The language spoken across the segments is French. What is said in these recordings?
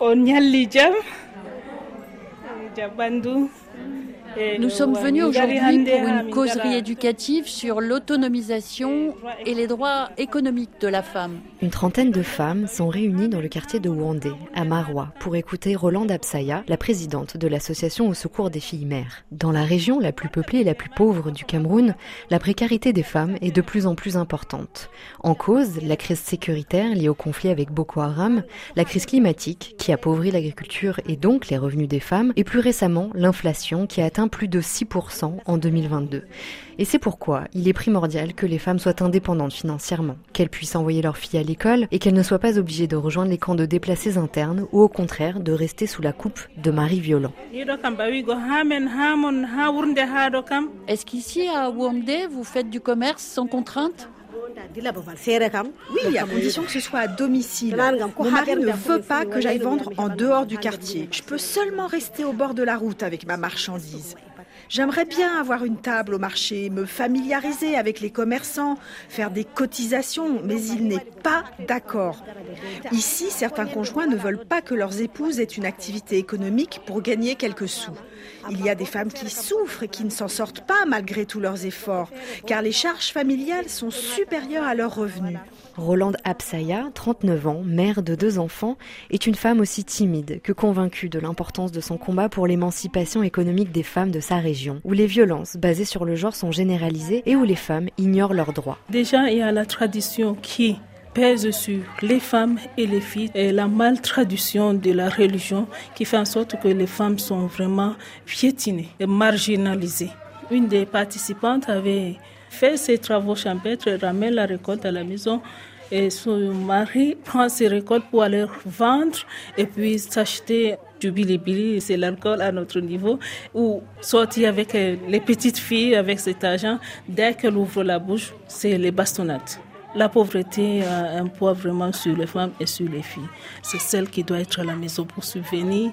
on ñalli jam jam ɓanndu Nous sommes venus aujourd'hui pour une causerie éducative sur l'autonomisation et les droits économiques de la femme. Une trentaine de femmes sont réunies dans le quartier de Wandé, à Marois, pour écouter Rolande Absaya, la présidente de l'association au secours des filles mères. Dans la région la plus peuplée et la plus pauvre du Cameroun, la précarité des femmes est de plus en plus importante. En cause, la crise sécuritaire liée au conflit avec Boko Haram, la crise climatique qui appauvrit l'agriculture et donc les revenus des femmes, et plus récemment l'inflation qui a atteint plus de 6% en 2022. Et c'est pourquoi il est primordial que les femmes soient indépendantes financièrement, qu'elles puissent envoyer leurs filles à l'école et qu'elles ne soient pas obligées de rejoindre les camps de déplacés internes ou au contraire de rester sous la coupe de maris violents. Est-ce qu'ici à Womde, vous faites du commerce sans contrainte? Oui, à condition que ce soit à domicile. Mon mari ne veut pas que j'aille vendre en dehors du quartier. Je peux seulement rester au bord de la route avec ma marchandise. J'aimerais bien avoir une table au marché, me familiariser avec les commerçants, faire des cotisations, mais il n'est pas d'accord. Ici, certains conjoints ne veulent pas que leurs épouses aient une activité économique pour gagner quelques sous. Il y a des femmes qui souffrent et qui ne s'en sortent pas malgré tous leurs efforts, car les charges familiales sont supérieures à leurs revenus. Rolande Absaya, 39 ans, mère de deux enfants, est une femme aussi timide que convaincue de l'importance de son combat pour l'émancipation économique des femmes de sa région, où les violences basées sur le genre sont généralisées et où les femmes ignorent leurs droits. Déjà, il y a la tradition qui pèse sur les femmes et les filles et la maltraduction de la religion qui fait en sorte que les femmes sont vraiment piétinées et marginalisées. Une des participantes avait fait ses travaux champêtres, ramène la récolte à la maison et son mari prend ses récoltes pour aller vendre et puis s'acheter du bilibili, c'est l'alcool à notre niveau, ou sortir avec euh, les petites filles avec cet argent. Dès qu'elle ouvre la bouche, c'est les bastonnades. La pauvreté a un poids vraiment sur les femmes et sur les filles. C'est celle qui doit être à la maison pour subvenir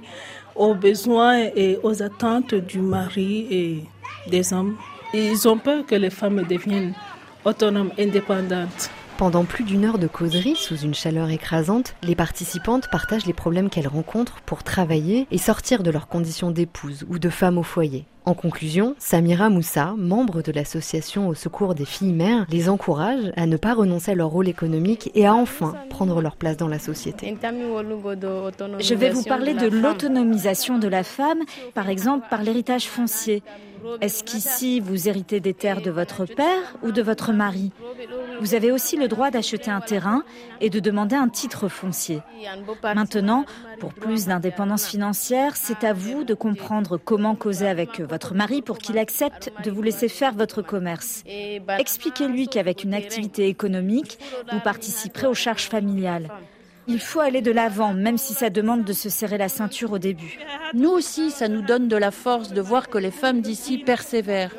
aux besoins et aux attentes du mari et des hommes ils ont peur que les femmes deviennent autonomes, indépendantes. Pendant plus d'une heure de causerie, sous une chaleur écrasante, les participantes partagent les problèmes qu'elles rencontrent pour travailler et sortir de leurs conditions d'épouse ou de femme au foyer. En conclusion, Samira Moussa, membre de l'association au secours des filles mères, les encourage à ne pas renoncer à leur rôle économique et à enfin prendre leur place dans la société. Je vais vous parler de l'autonomisation de la femme, par exemple par l'héritage foncier. Est-ce qu'ici vous héritez des terres de votre père ou de votre mari? Vous avez aussi le droit d'acheter un terrain et de demander un titre foncier. Maintenant, pour plus d'indépendance financière, c'est à vous de comprendre comment causer avec votre mari pour qu'il accepte de vous laisser faire votre commerce. Expliquez-lui qu'avec une activité économique, vous participerez aux charges familiales. Il faut aller de l'avant, même si ça demande de se serrer la ceinture au début. Nous aussi, ça nous donne de la force de voir que les femmes d'ici persévèrent.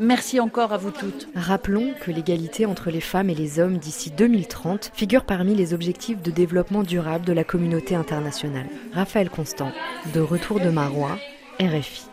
Merci encore à vous toutes. Rappelons que l'égalité entre les femmes et les hommes d'ici 2030 figure parmi les objectifs de développement durable de la communauté internationale. Raphaël Constant, de retour de Marois, RFI.